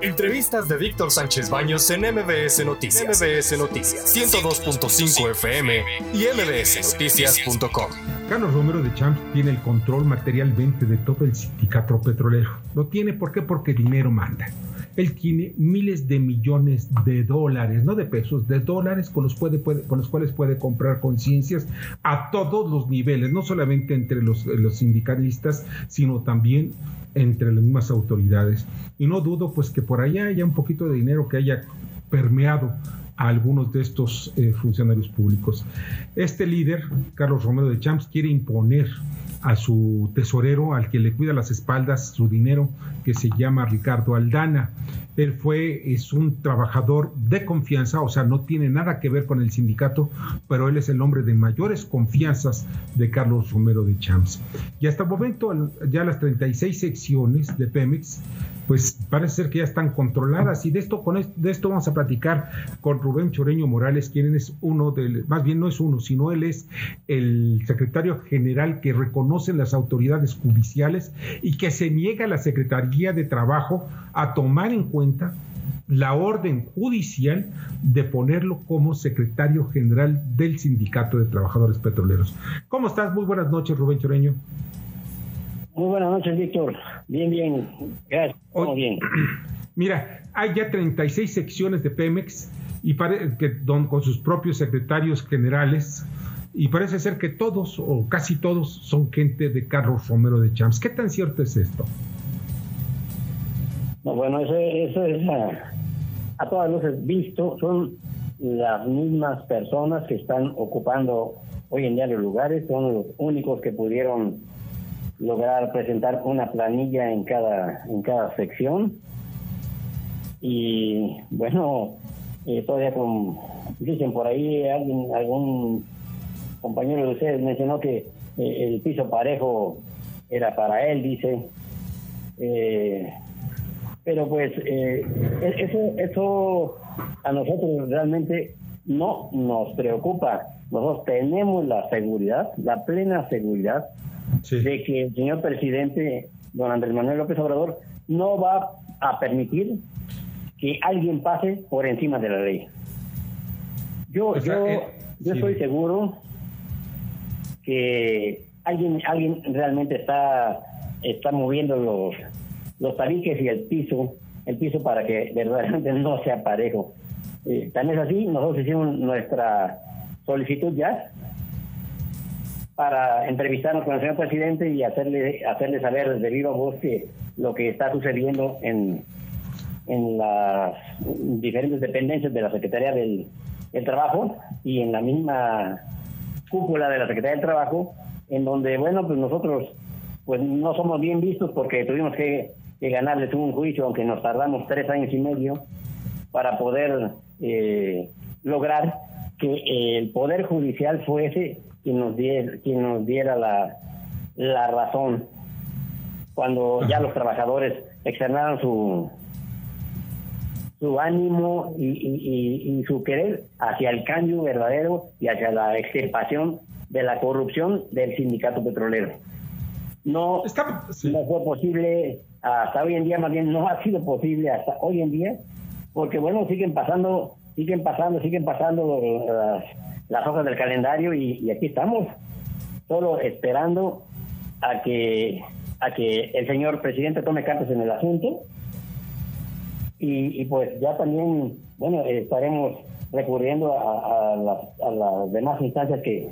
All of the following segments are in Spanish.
Entrevistas de Víctor Sánchez Baños en MBS Noticias. MBS Noticias 102.5 FM y mbsnoticias.com. Carlos Romero de Champs tiene el control materialmente de todo el sindicato petrolero. Lo tiene ¿por qué? Porque dinero manda. Él tiene miles de millones de dólares, no de pesos, de dólares con los, cuales puede comprar conciencias a todos los niveles, no solamente entre los, los sindicalistas, sino también entre las mismas autoridades. Y no dudo pues que por allá haya un poquito de dinero que haya permeado a algunos de estos eh, funcionarios públicos. Este líder, Carlos Romero de Champs, quiere imponer a su tesorero, al que le cuida las espaldas, su dinero, que se llama Ricardo Aldana. Él fue, es un trabajador de confianza, o sea, no tiene nada que ver con el sindicato, pero él es el hombre de mayores confianzas de Carlos Romero de Champs. Y hasta el momento, ya las 36 secciones de Pemex pues parece ser que ya están controladas y de esto con de esto vamos a platicar con Rubén Choreño Morales, quien es uno del más bien no es uno, sino él es el secretario general que reconocen las autoridades judiciales y que se niega a la Secretaría de Trabajo a tomar en cuenta la orden judicial de ponerlo como secretario general del Sindicato de Trabajadores Petroleros. ¿Cómo estás? Muy buenas noches, Rubén Choreño. Muy buenas noches, Víctor. Bien, bien. Gracias. Bien. Mira, hay ya 36 secciones de Pemex y que, con sus propios secretarios generales y parece ser que todos o casi todos son gente de Carlos Romero de Champs. ¿Qué tan cierto es esto? No, bueno, eso, eso es a, a todas luces visto. Son las mismas personas que están ocupando hoy en día los lugares, son los únicos que pudieron lograr presentar una planilla en cada, en cada sección. Y bueno, eh, todavía con, dicen por ahí, alguien, algún compañero de ustedes mencionó que eh, el piso parejo era para él, dice. Eh, pero pues e-, eso, eso a nosotros realmente no nos preocupa. Nosotros tenemos la seguridad, la plena seguridad de que el señor presidente, don Andrés Manuel López Obrador, no va a permitir que alguien pase por encima de la ley. Yo, yo, eh, yo estoy seguro que alguien, alguien realmente está, está moviendo los, los tabiques y el piso, el piso para que verdaderamente no sea parejo. Eh, tan es así, nosotros hicimos nuestra solicitud ya para entrevistarnos con el señor presidente y hacerle, hacerle saber desde viva voz que lo que está sucediendo en, en las diferentes dependencias de la Secretaría del, Trabajo y en la misma cúpula de la Secretaría del Trabajo, en donde, bueno, pues nosotros pues no somos bien vistos porque tuvimos que, ganarles un juicio, aunque nos tardamos tres años y medio para poder eh, lograr que el Poder Judicial fuese quien nos diera, quien nos diera la, la razón. Cuando ya los trabajadores externaron su su ánimo y, y, su querer hacia el cambio verdadero y hacia la extirpación de la corrupción del sindicato petrolero. No, no fue posible hasta hoy en día, más bien no ha sido posible hasta hoy en día, porque bueno, siguen pasando, siguen pasando, siguen pasando las las hojas del calendario y, aquí estamos, solo esperando a que, a que el señor presidente tome cartas en el asunto y, pues ya también, bueno, estaremos recurriendo a, las, demás instancias que,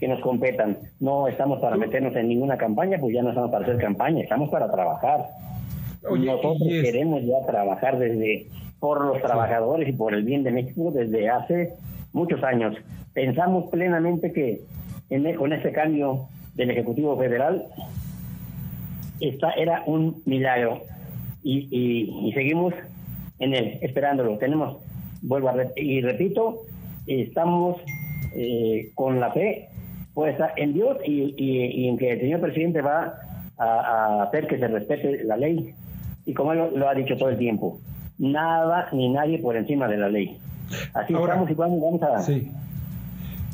que nos competan. No estamos para meternos en ninguna campaña, pues ya no estamos para hacer campaña, estamos para trabajar. Nosotros queremos ya trabajar desde por los trabajadores y por el bien de México desde hace muchos años. Pensamos plenamente que en, e, con ese cambio del Ejecutivo Federal esta era un milagro y, seguimos en él, esperándolo. Tenemos, vuelvo a y repito, estamos eh, con la fe puesta en Dios y, en que el señor presidente va a, hacer que se respete la ley. Y como él lo ha dicho todo el tiempo, nada ni nadie por encima de la ley. Así estamos y vamos, a... Sí.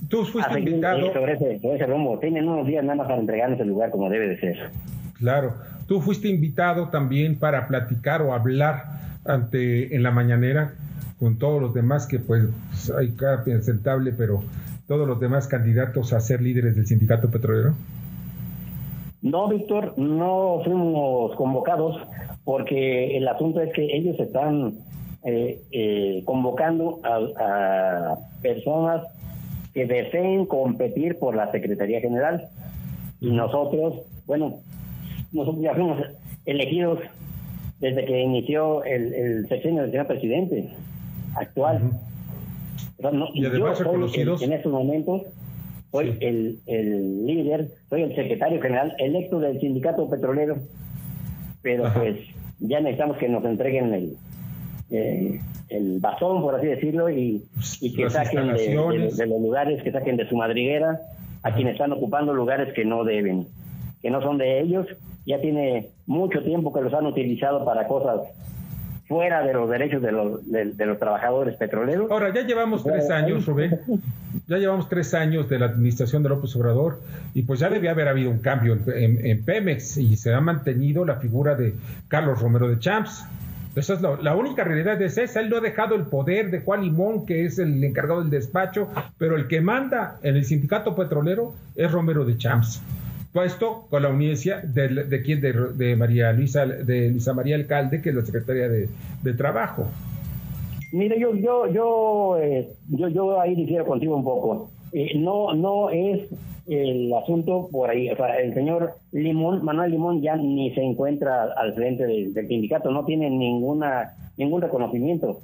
Tú fuiste invitado... Sobre ese, sobre ese rumbo. Tienen unos días nada más para entregarnos el lugar como debe de ser. Claro. Tú fuiste invitado también para platicar o hablar ante en la mañanera con todos los demás que pues hay cada presentable, pero todos los demás candidatos a ser líderes del sindicato petrolero? No, Víctor, no fuimos convocados porque el asunto es que ellos están eh, eh, convocando a, personas que deseen competir por la Secretaría General. Y nosotros, bueno, nosotros ya fuimos elegidos desde que inició el, el sexenio del señor presidente actual. y además yo en estos momentos soy el, el, líder, soy el secretario general electo del sindicato petrolero, pero pues ya necesitamos que nos entreguen el, eh, el bastón, por así decirlo, y, que saquen de, los lugares, que saquen de su madriguera a quienes están ocupando lugares que no deben, que no son de ellos. Ya tiene mucho tiempo que los han utilizado para cosas fuera de los derechos de los, de, los trabajadores petroleros. Ahora, ya llevamos tres años, Rubén, ya llevamos tres años de la administración de López Obrador y pues ya debía haber habido un cambio en, Pemex y se ha mantenido la figura de Carlos Romero de Champs. Esa es la, única realidad es esa. Él no ha dejado el poder de Juan Limón, que es el encargado del despacho, pero el que manda en el sindicato petrolero es Romero de Champs. Puesto con la universidad de, de, de, de, María Luisa de Luisa María Alcalde que es la secretaria de, trabajo. Mire yo yo yo eh, yo yo ahí difiero contigo un poco eh, no no es el asunto por ahí. O sea el señor Limón Manuel Limón ya ni se encuentra al frente del, sindicato no tiene ninguna ningún reconocimiento.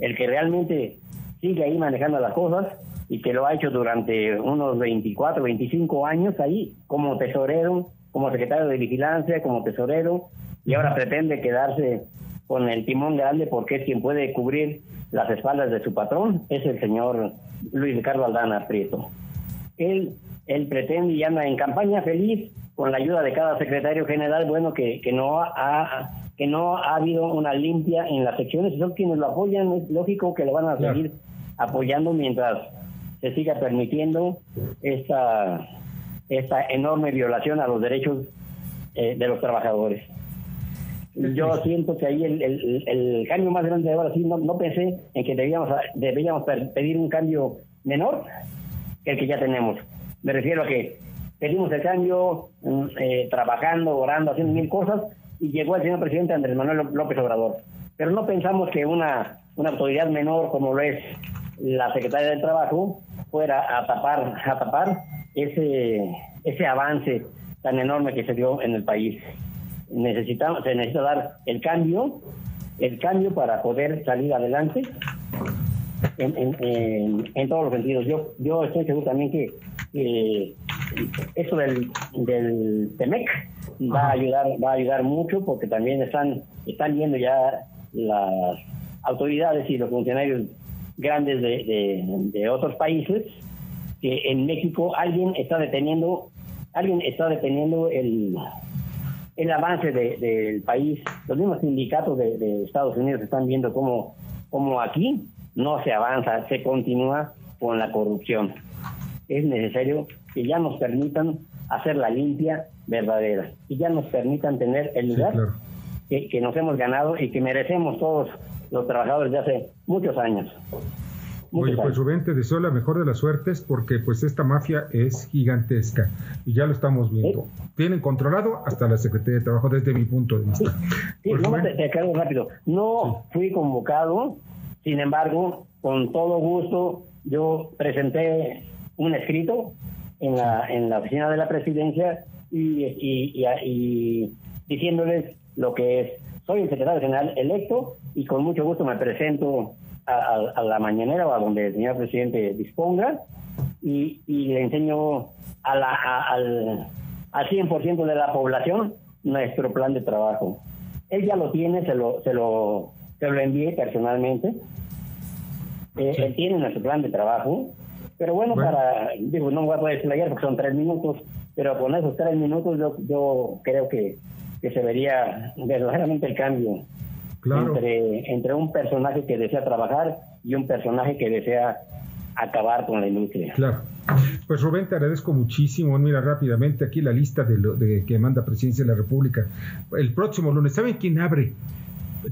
El que realmente sigue ahí manejando las cosas y que lo ha hecho durante unos 24, 25 años ahí como tesorero, como secretario de vigilancia, como tesorero, y ahora pretende quedarse con el timón grande porque es quien puede cubrir las espaldas de su patrón, es el señor Luis Ricardo Aldana Prieto. Él, él pretende y anda en campaña feliz con la ayuda de cada secretario general, bueno, que, que no ha que no ha habido una limpia en las secciones, son quienes lo apoyan, es lógico que lo van a seguir apoyando mientras se siga permitiendo esta, esta enorme violación a los derechos eh, de los trabajadores. Yo siento que ahí el, el, cambio más grande de ahora sí, no, no pensé en que debíamos, debíamos pedir un cambio menor que el que ya tenemos. Me refiero a que pedimos el cambio mm, eh, trabajando, orando, haciendo mil cosas y llegó el señor presidente Andrés Manuel López Obrador. Pero no pensamos que una, una autoridad menor como lo es la Secretaría del Trabajo fuera a tapar, a tapar ese, ese avance tan enorme que se dio en el país. Necesitamos, se necesita dar el cambio, el cambio para poder salir adelante en, todos los sentidos. Yo, yo estoy seguro también que eso del, del TEMEC va a ayudar, va a ayudar mucho porque también están, están viendo ya las autoridades y los funcionarios grandes de, de, otros países que en México alguien está deteniendo alguien está deteniendo el, el avance del país. Los mismos sindicatos de, Estados Unidos están viendo cómo, cómo aquí no se avanza, se continúa con la corrupción. Es necesario que ya nos permitan hacer la limpia verdadera y ya nos permitan tener el lugar que, que nos hemos ganado y que merecemos todos los trabajadores de hace muchos años. Oye, pues Rubén, te deseo la mejor de las suertes porque pues esta mafia es gigantesca y ya lo estamos viendo. Tienen controlado hasta la Secretaría de Trabajo desde mi punto de vista. Sí, pues, no, te, aclaro rápido. No fui convocado, sin embargo, con todo gusto, yo presenté un escrito en la, en la oficina de la presidencia y, y, y diciéndoles lo que es. Soy el secretario general electo y con mucho gusto me presento a, la mañanera o a donde el señor presidente disponga y, le enseño a la, al, al 100% de la población nuestro plan de trabajo. Él ya lo tiene, se lo, se lo, se lo envié personalmente. Eh, él tiene nuestro plan de trabajo, pero bueno, para, digo, no voy a poder explayar porque son tres minutos, pero con esos tres minutos yo, yo creo que, que se vería verdaderamente el cambio entre, entre un personaje que desea trabajar y un personaje que desea acabar con la industria. Claro. Pues Rubén, te agradezco muchísimo. Mira rápidamente aquí la lista de, lo, de que manda Presidencia de la República. El próximo lunes, ¿saben quién abre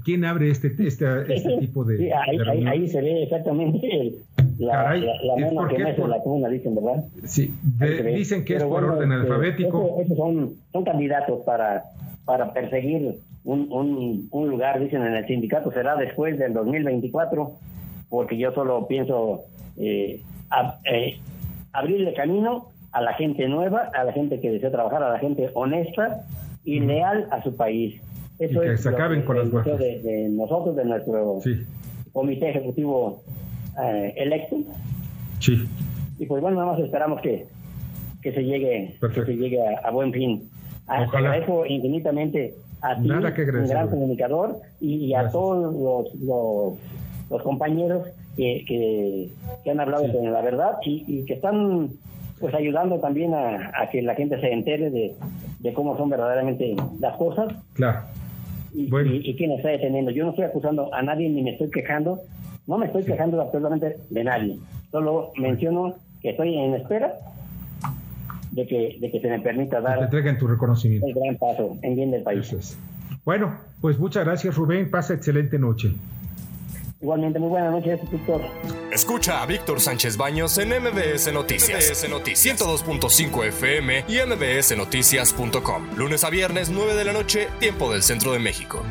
¿Quién abre este, este, este tipo de, sí, ahí, ahí, se ve exactamente la, Caray, la, mona que la cuna, dicen, ¿verdad? Sí, dicen que es por orden este, alfabético. Esos son, son candidatos para, para perseguir un, un, un lugar, dicen en el sindicato, será después del 2024, porque yo solo pienso eh, eh, abrirle camino a la gente nueva, a la gente que desea trabajar, a la gente honesta y leal a su país. Eso que es se acaben con las de, nosotros, de nuestro comité ejecutivo eh, electo. Sí. Y pues bueno, nada más esperamos que, que se llegue, que se llegue a, buen fin. Agradezco infinitamente a ti, un gran comunicador, y, a todos los, los, compañeros que, que, han hablado con la verdad y, que están pues ayudando también a, que la gente se entere de, de, cómo son verdaderamente las cosas. Claro. Y, y, quién está deteniendo. Yo no estoy acusando a nadie ni me estoy quejando. No me estoy quejando absolutamente de nadie. Solo menciono que estoy en espera de que, de que se me permita dar. te entreguen tu reconocimiento. El gran paso en bien del país. Bueno, pues muchas gracias, Rubén. Pasa excelente noche. Igualmente, muy buenas noches, Víctor. Escucha a Víctor Sánchez Baños en MBS Noticias. MBS Noticias 102.5 FM y MBSNoticias.com. Lunes a viernes, 9 de la noche, tiempo del centro de México.